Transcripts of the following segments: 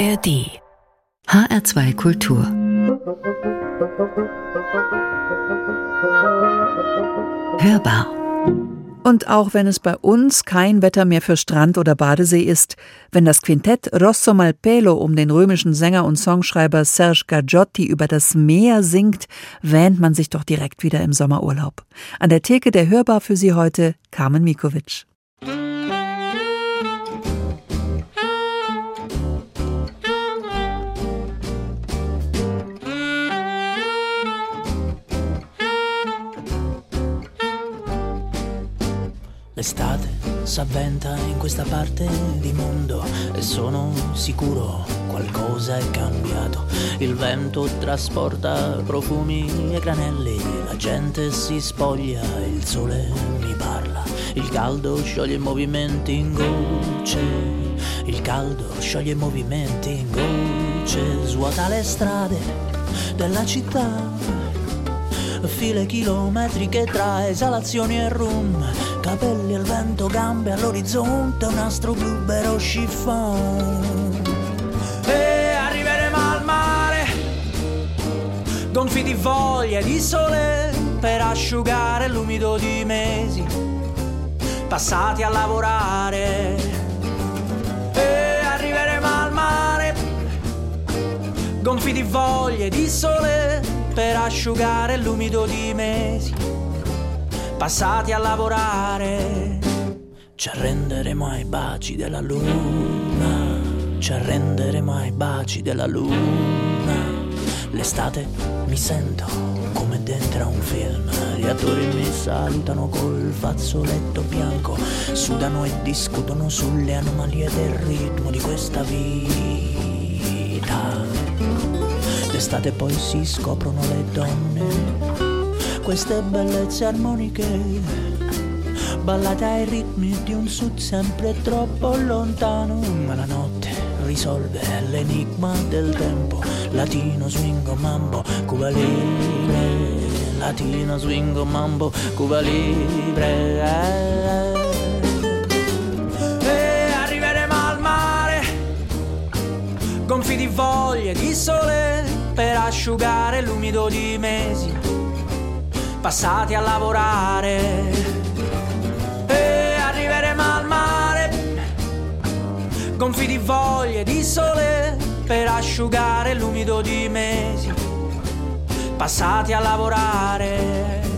ARD HR2 Kultur Hörbar und auch wenn es bei uns kein Wetter mehr für Strand oder Badesee ist, wenn das Quintett Rosso Malpelo um den römischen Sänger und Songschreiber Serge Gagiotti über das Meer singt, wähnt man sich doch direkt wieder im Sommerurlaub. An der Theke der Hörbar für Sie heute Carmen Mikovic. L'estate s'avventa in questa parte di mondo e sono sicuro qualcosa è cambiato. Il vento trasporta profumi e granelli, la gente si spoglia, il sole mi parla, il caldo scioglie i movimenti in gocce, il caldo scioglie i movimenti in gocce, svuota le strade della città file chilometriche tra esalazioni e rum, capelli al vento, gambe all'orizzonte, un astro blu chiffon. E arriveremo al mare, gonfi di voglia e di sole, per asciugare l'umido di mesi, passati a lavorare. E arriveremo al mare, gonfi di voglia e di sole, per asciugare l'umido di mesi passati a lavorare. Ci arrenderemo ai baci della luna, ci arrenderemo ai baci della luna. L'estate mi sento come dentro a un film, gli attori mi salutano col fazzoletto bianco, sudano e discutono sulle anomalie del ritmo di questa vita D'estate poi si scoprono le donne, queste bellezze armoniche, ballate ai ritmi di un sud sempre troppo lontano, ma la notte risolve l'enigma del tempo, latino swingo mambo, Cuba libre, latino swingo mambo, Cuba libre. E arriveremo al mare, gonfi di voglia e di sole per asciugare l'umido di mesi passati a lavorare. E arriveremo al mare gonfi di voglia e di sole per asciugare l'umido di mesi passati a lavorare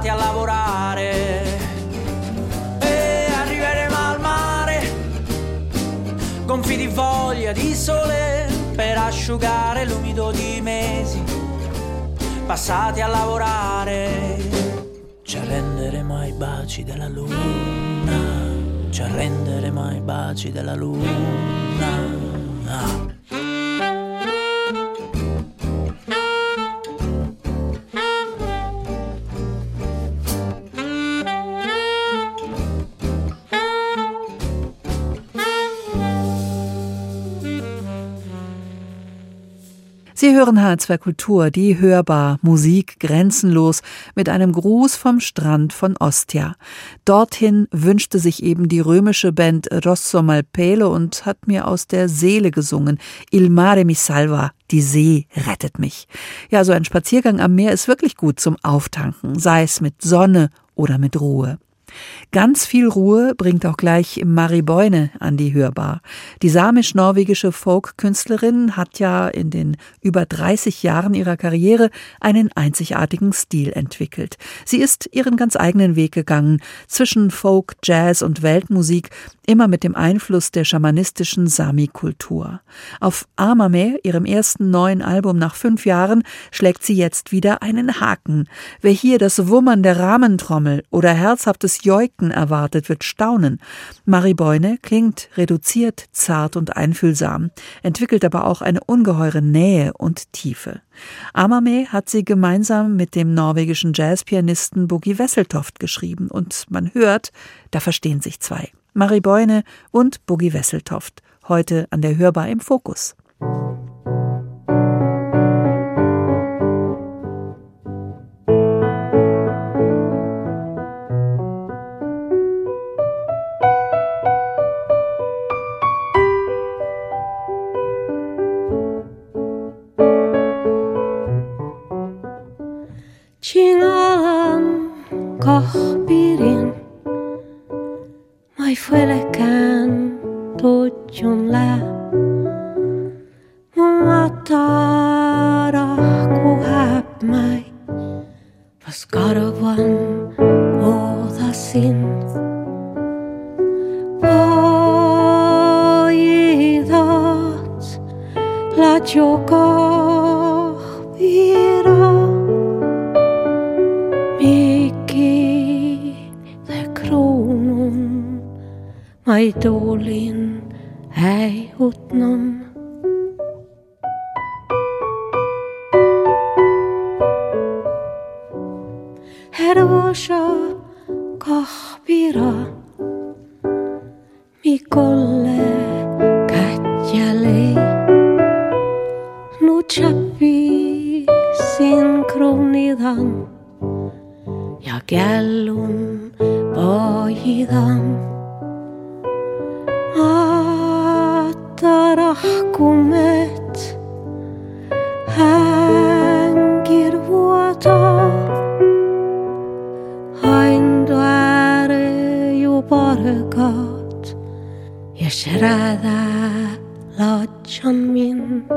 passati a lavorare. E arriveremo al mare, gonfi di voglia di sole per asciugare l'umido di mesi passati a lavorare. Ci arrenderemo ai baci della luna, ci arrenderemo ai baci della luna. Sie hören H2 Kultur, die hörbar, Musik grenzenlos mit einem Gruß vom Strand von Ostia. Dorthin wünschte sich eben die römische Band Rosso Malpelo und hat mir aus der Seele gesungen. Il mare mi salva, die See rettet mich. Ja, so ein Spaziergang am Meer ist wirklich gut zum Auftanken, sei es mit Sonne oder mit Ruhe. Ganz viel Ruhe bringt auch gleich Marie Boine an die Hörbar. Die samisch-norwegische Folk-Künstlerin hat ja in den über 30 Jahren ihrer Karriere einen einzigartigen Stil entwickelt. Sie ist ihren ganz eigenen Weg gegangen, zwischen Folk, Jazz und Weltmusik, immer mit dem Einfluss der schamanistischen Sami-Kultur. Auf Amame, ihrem ersten neuen Album nach fünf Jahren, schlägt sie jetzt wieder einen Haken. Wer hier das Wummern der Rahmentrommel oder herzhaftes Joiken erwartet, wird staunen. Marie Beune klingt reduziert, zart und einfühlsam, entwickelt aber auch eine ungeheure Nähe und Tiefe. Amame hat sie gemeinsam mit dem norwegischen Jazzpianisten Boogie Wesseltoft geschrieben und man hört, da verstehen sich zwei. Marie Beune und Boogie Wesseltoft, heute an der Hörbar im Fokus. 回来 ahbira mikolle katjali nuchapi sinkronidan ja gällun pojidan Atarahkumme será da la ocho min.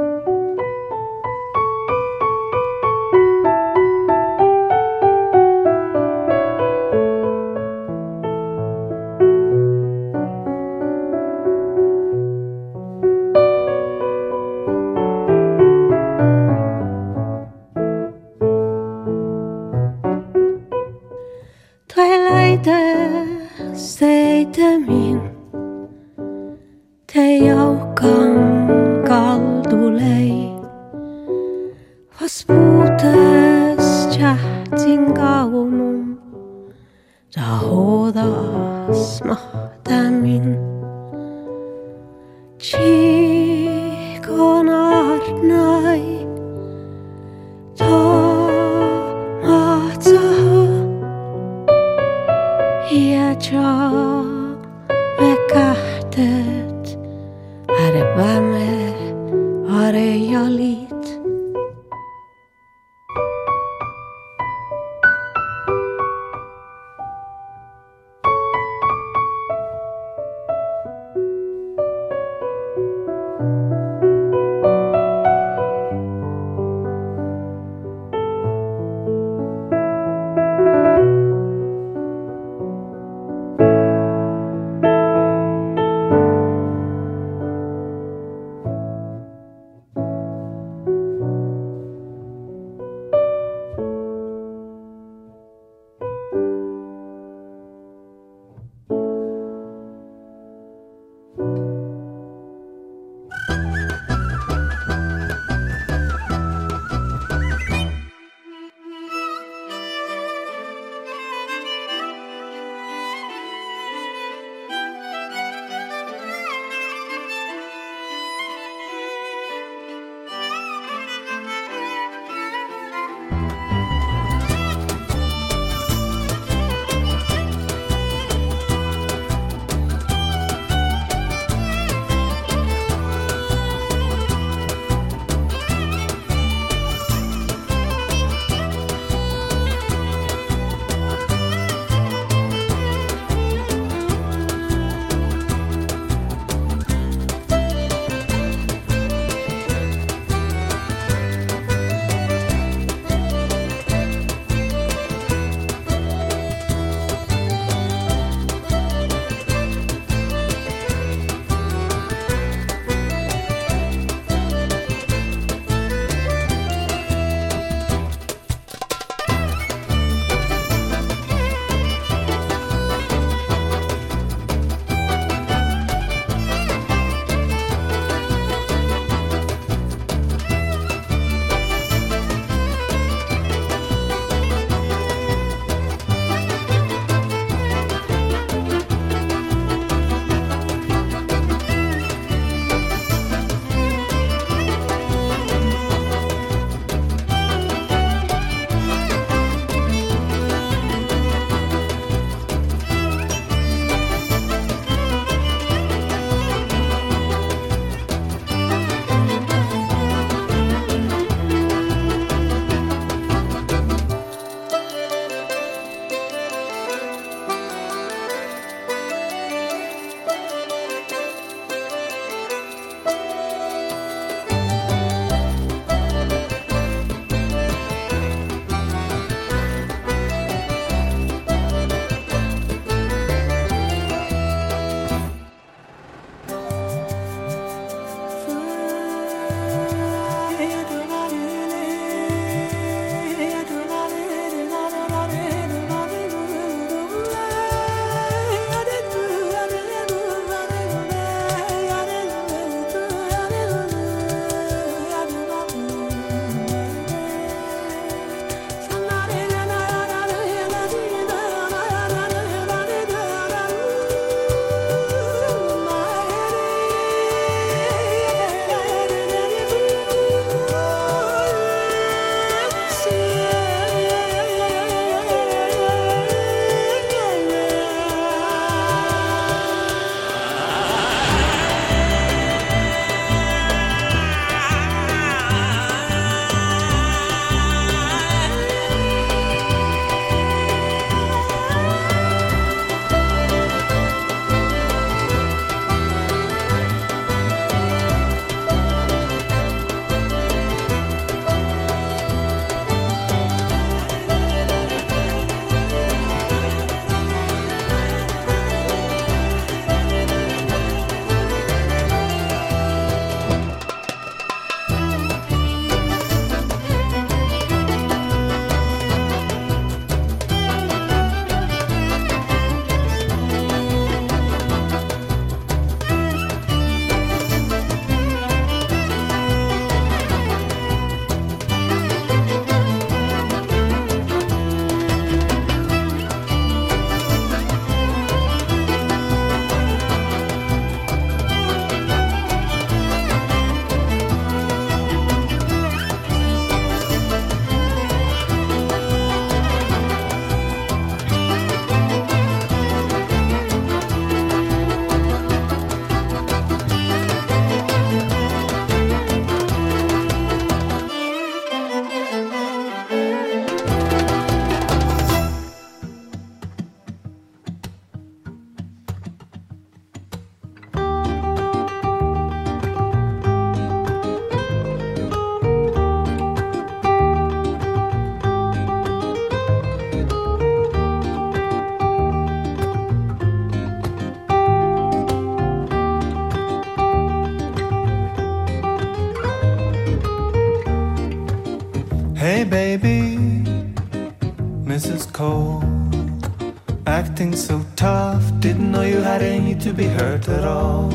To be hurt at all.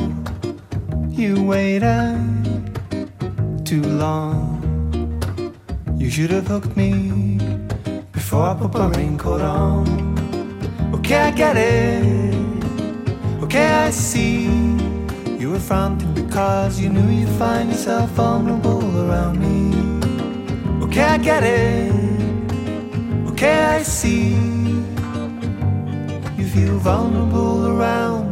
You waited too long. You should have hooked me before I put my raincoat on. Okay, I get it. Okay, I see. You were fronting because you knew you'd find yourself vulnerable around me. Okay, I get it. Okay, I see. You feel vulnerable around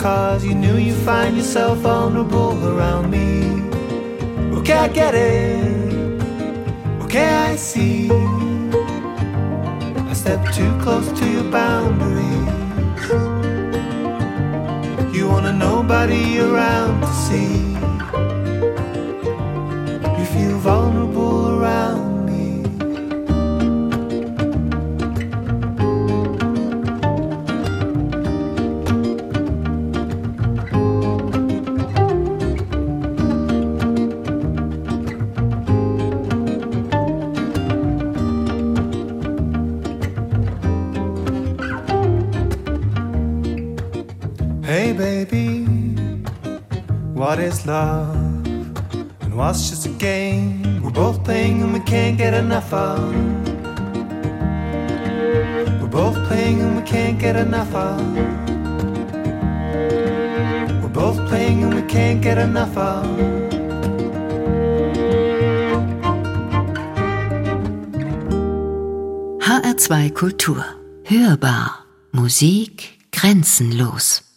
because you knew you'd find yourself vulnerable around me. Okay, I get it. Okay, I see I step too close to your boundaries. You want a nobody around to see. You feel vulnerable what is love and what's just a game we're both playing and we can't get enough of. We're both playing and we can't get enough of. We're both playing and we can't get enough of. HR2 Kultur. Hörbar. Musik grenzenlos.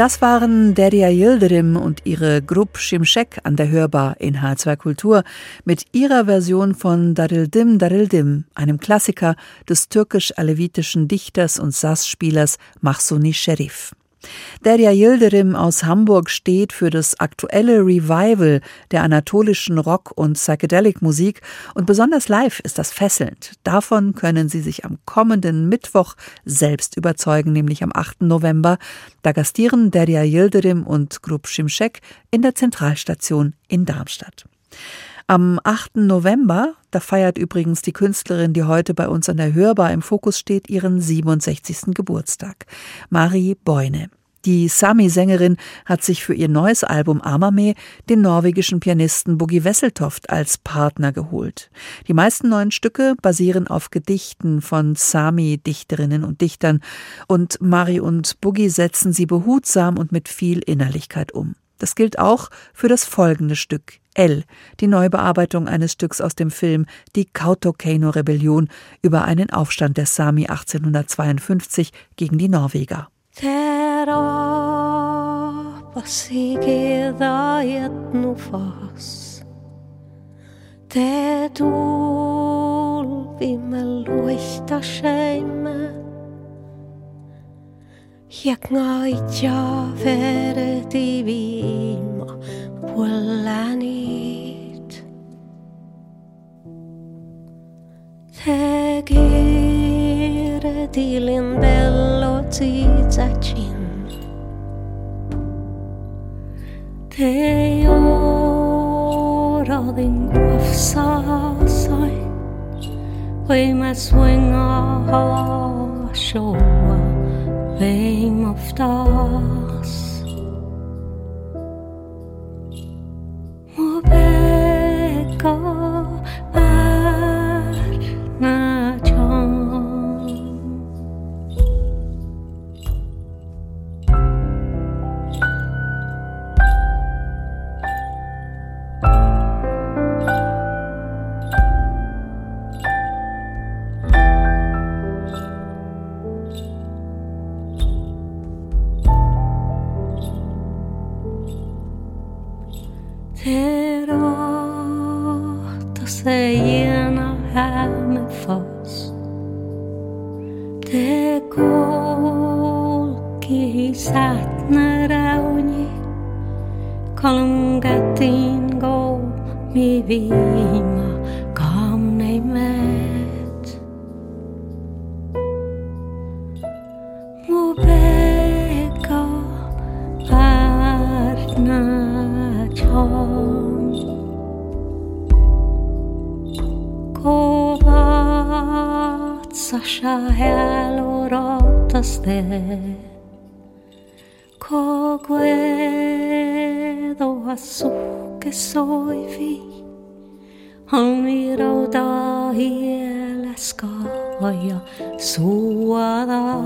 Das waren Deria Yildirim und ihre Gruppe Şimşek an der Hörbar in H2 Kultur mit ihrer Version von Darildim Darildim, einem Klassiker des türkisch-alevitischen Dichters und Sass-Spielers Mahsuni Sherif. Derya Yildirim aus Hamburg steht für das aktuelle Revival der anatolischen Rock- und Psychedelic-Musik und besonders live ist das fesselnd. Davon können Sie sich am kommenden Mittwoch selbst überzeugen, nämlich am 8. November. Da gastieren Derya Yildirim und Grup Şimşek in der Zentralstation in Darmstadt. Am 8. November, da feiert übrigens die Künstlerin, die heute bei uns an der Hörbar im Fokus steht, ihren 67. Geburtstag. Marie Beune. Die Sami-Sängerin hat sich für ihr neues Album Amame den norwegischen Pianisten Boogie Wesseltoft als Partner geholt. Die meisten neuen Stücke basieren auf Gedichten von Sami-Dichterinnen und Dichtern und Mari und Boogie setzen sie behutsam und mit viel Innerlichkeit um. Das gilt auch für das folgende Stück L, die Neubearbeitung eines Stücks aus dem Film Die Kautokano-Rebellion über einen Aufstand der Sami 1852 gegen die Norweger. Te tulvimme luista scheimme. Jak noitia verti viima puolanit. Te tilin bello tizacin. Te oradin kuofsa sain. Kui mä suinga shoa. Vem ofta satna rauni kolunga tingo mi vima kom nei met mo beka partna chom kovatsa shahelorot astet recuerdo azul que soy vi al mirar y el escaya suada.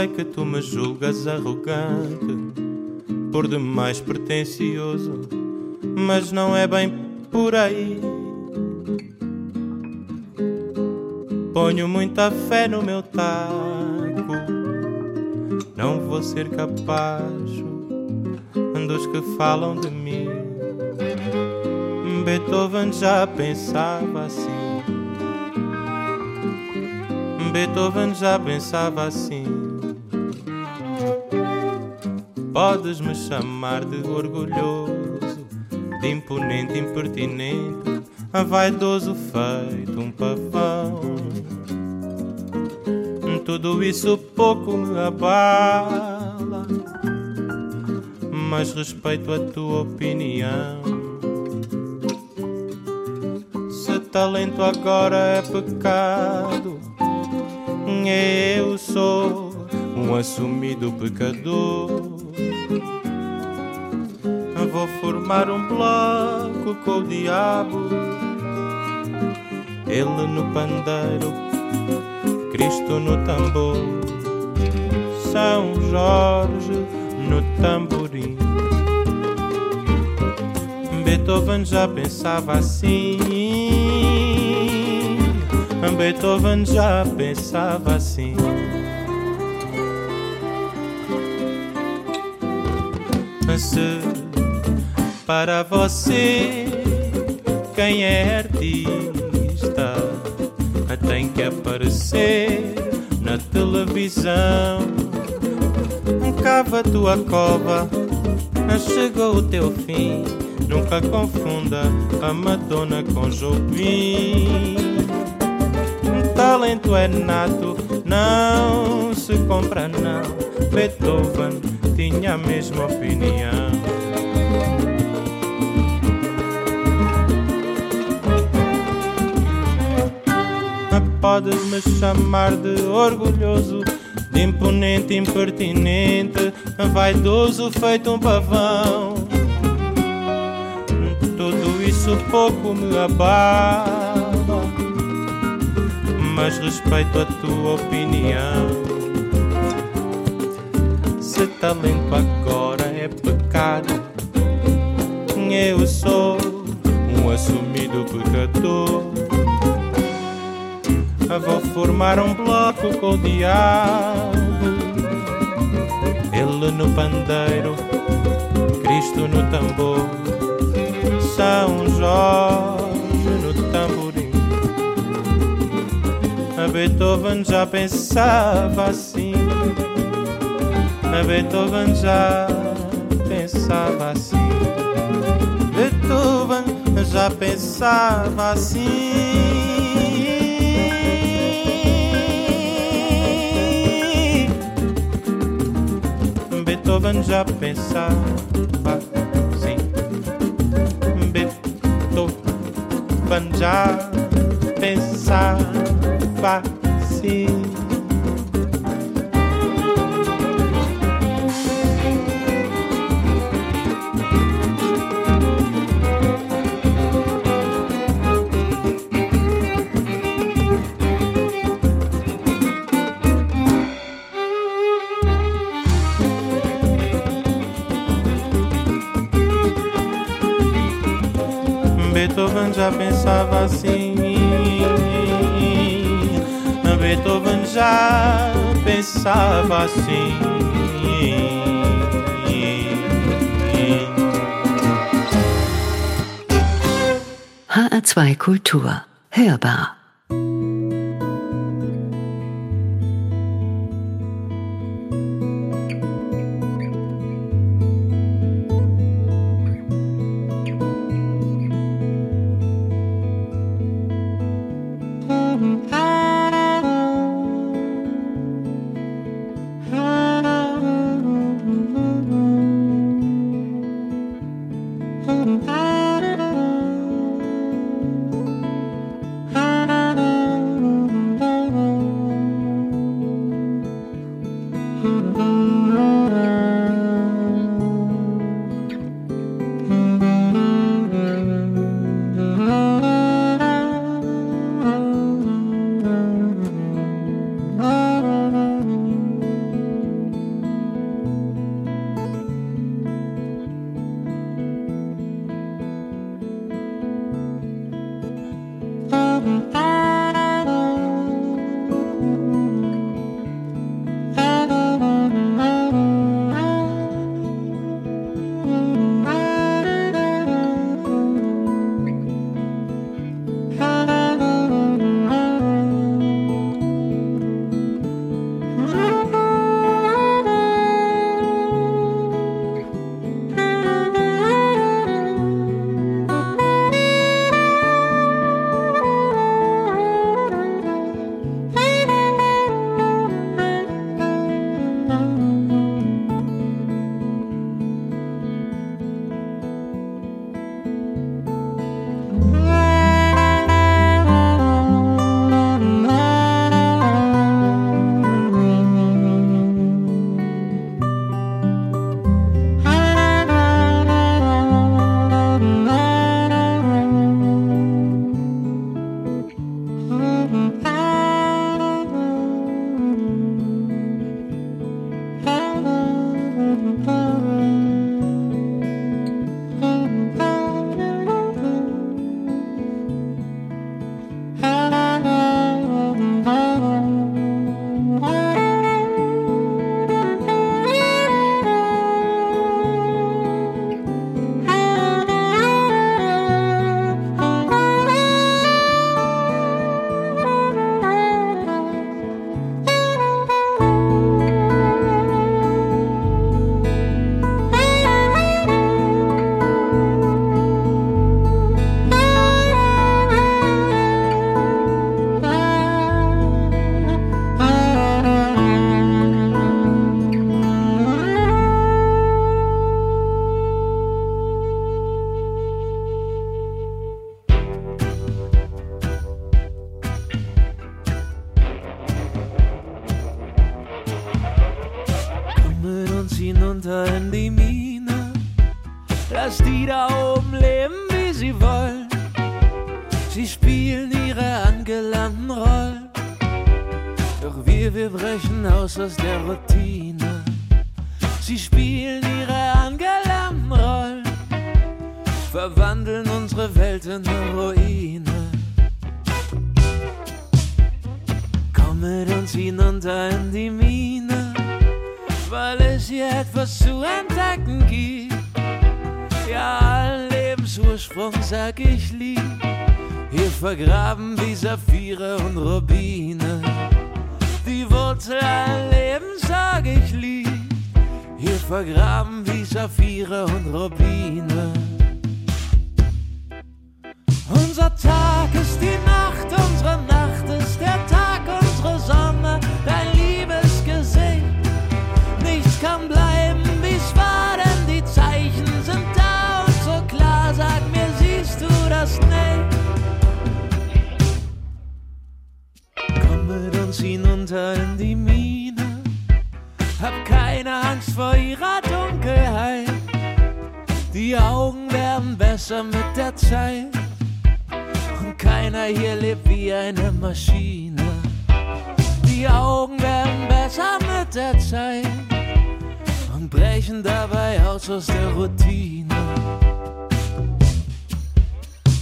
Sei que tu me julgas arrogante, por demais pretencioso, mas não é bem por aí. Ponho muita fé no meu taco, não vou ser capaz dos que falam de mim. Beethoven já pensava assim. Beethoven já pensava assim. Podes me chamar de orgulhoso, de imponente, impertinente, vaidoso feito um pavão. Tudo isso pouco me abala, mas respeito a tua opinião. Se talento agora é pecado, eu sou um assumido pecador. Vou formar um bloco com o diabo, ele no pandeiro, Cristo no tambor, São Jorge no tamborim. Beethoven já pensava assim. Beethoven já pensava assim. Se para você quem é artista tem que aparecer na televisão. Cava tua cova, chegou o teu fim. Nunca confunda a Madonna com Jobim. Talento é nato, não se compra não. Beethoven tinha a mesma opinião. Podes me chamar de orgulhoso, de imponente, impertinente, vaidoso, feito um pavão. Tudo isso pouco me abala, mas respeito a tua opinião. Se talento agora é pecado, eu sou um assumido pecador. Vou formar um bloco com o diabo, ele no pandeiro, Cristo no tambor, São Jorge no tamborim. A Beethoven já pensava assim. A Beethoven já pensava assim. Beethoven já pensava assim. Beethoven já pensava assim. Beethoven já pensava assim. Já pensava assim. Beethoven já pensava assim. HR2 Kultur. Hörbar. Unser Tag ist die Nacht, unsere Nacht ist der Tag, unsere Sonne, dein Liebesgesicht. Nichts kann bleiben, wie's war, denn die Zeichen sind da und so klar. Sag mir, siehst du das nicht? Komm mit uns hinunter in die Mine. Hab keine Angst vor ihrer Dunkelheit. Die Augen werden besser mit der Zeit. Keiner hier lebt wie eine Maschine. Die Augen werden besser mit der Zeit und brechen dabei aus aus der Routine.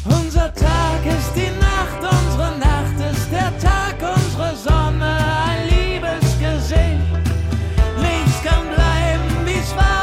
Unser Tag ist die Nacht, unsere Nacht ist der Tag, unsere Sonne, ein Liebesgesicht. Nichts kann bleiben, wie's war,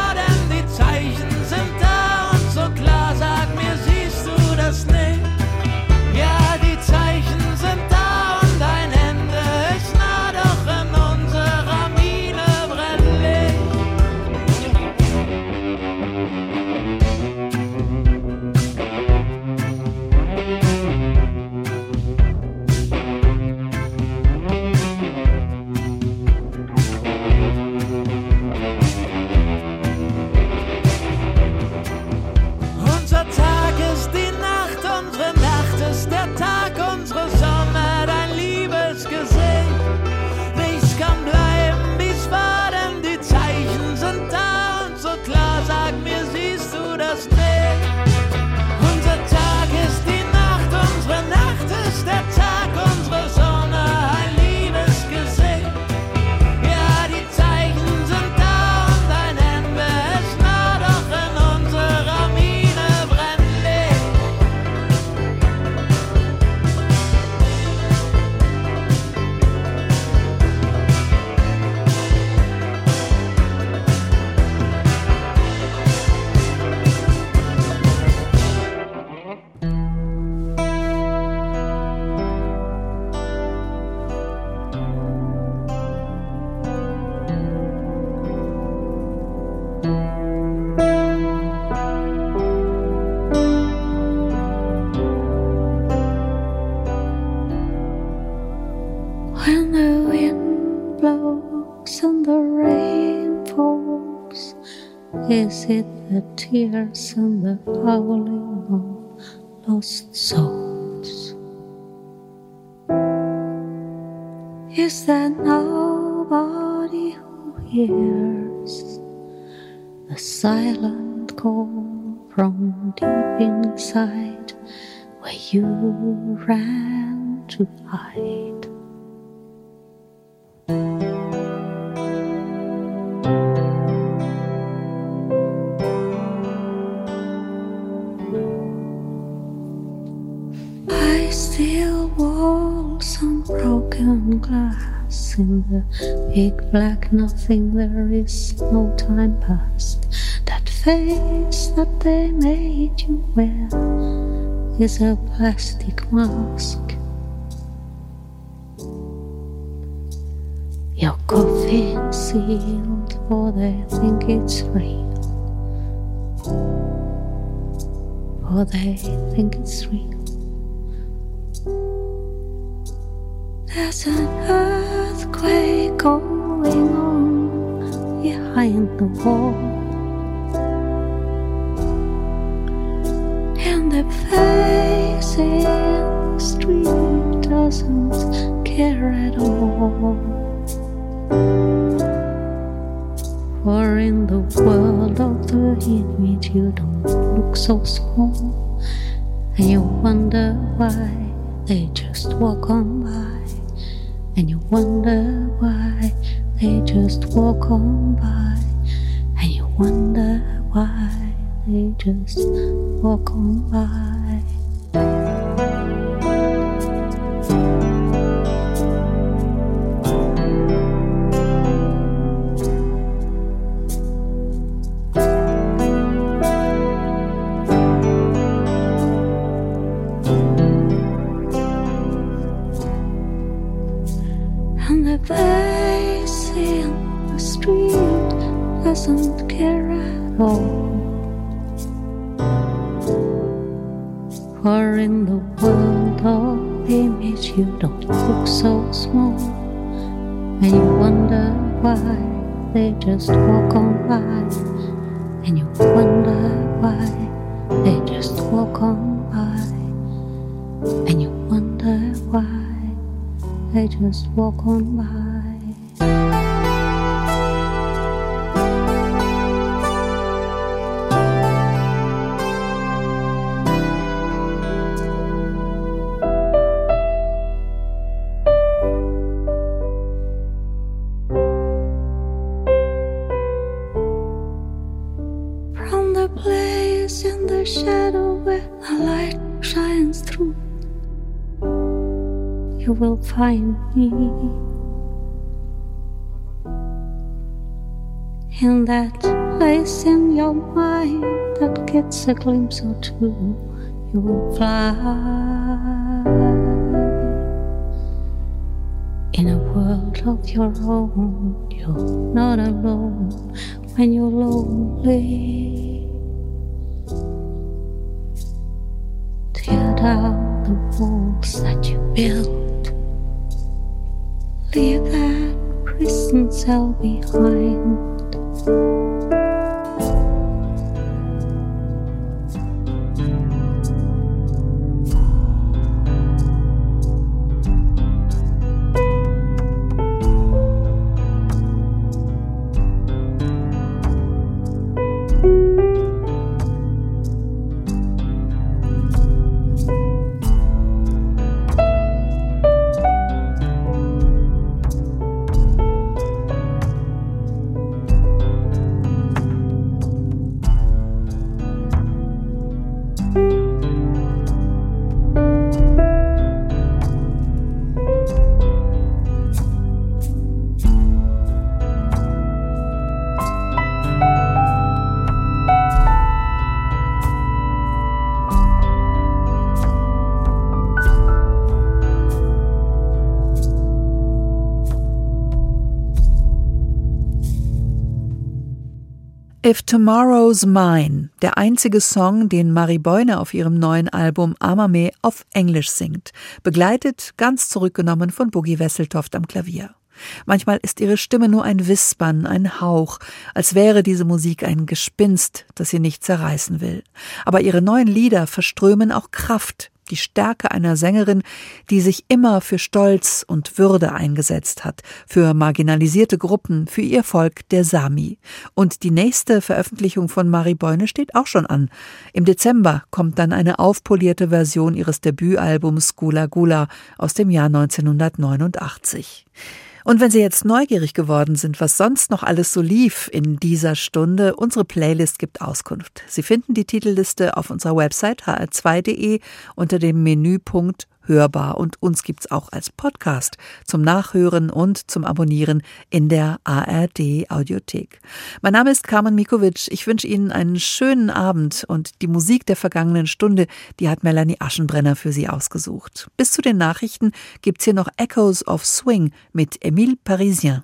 tears and the howling of lost souls? Is there nobody who hears the silent call from deep inside where you ran to hide? Walls on broken glass in the big black nothing. There is no time past. That face that they made you wear is a plastic mask. Your coffin sealed, for they think it's real. For they think it's real. There's an earthquake going on behind the wall. And the face in the street doesn't care at all. For in the world but you don't look so small. And you wonder why they just walk on by. And you wonder why they just walk on by. And you wonder why they just walk on by. And you wonder why they just walk on by. And you wonder why they just walk on by. Find me in that place in your mind that gets a glimpse or two. You will fly in a world of your own. You're not alone when you're lonely. Tear down the walls that you built leave that prison cell behind. If Tomorrow's Mine, der einzige Song, den Marie Beune auf ihrem neuen Album Amame auf Englisch singt, begleitet ganz zurückgenommen von Boogie Wesseltoft am Klavier. Manchmal ist ihre Stimme nur ein Wispern, ein Hauch, als wäre diese Musik ein Gespinst, das sie nicht zerreißen will. Aber ihre neuen Lieder verströmen auch Kraft, die Stärke einer Sängerin, die sich immer für Stolz und Würde eingesetzt hat, für marginalisierte Gruppen, für ihr Volk der Sami. Und die nächste Veröffentlichung von Marie Beune steht auch schon an. Im Dezember kommt dann eine aufpolierte Version ihres Debütalbums Gula Gula aus dem Jahr 1989. Und wenn Sie jetzt neugierig geworden sind, was sonst noch alles so lief in dieser Stunde, unsere Playlist gibt Auskunft. Sie finden die Titelliste auf unserer Website hr2.de unter dem Menüpunkt hörbar und uns gibt's auch als Podcast zum Nachhören und zum Abonnieren in der ARD Audiothek. Mein Name ist Carmen Mikovic. Ich wünsche Ihnen einen schönen Abend und die Musik der vergangenen Stunde, die hat Melanie Aschenbrenner für Sie ausgesucht. Bis zu den Nachrichten gibt's hier noch Echoes of Swing mit Emile Parisien.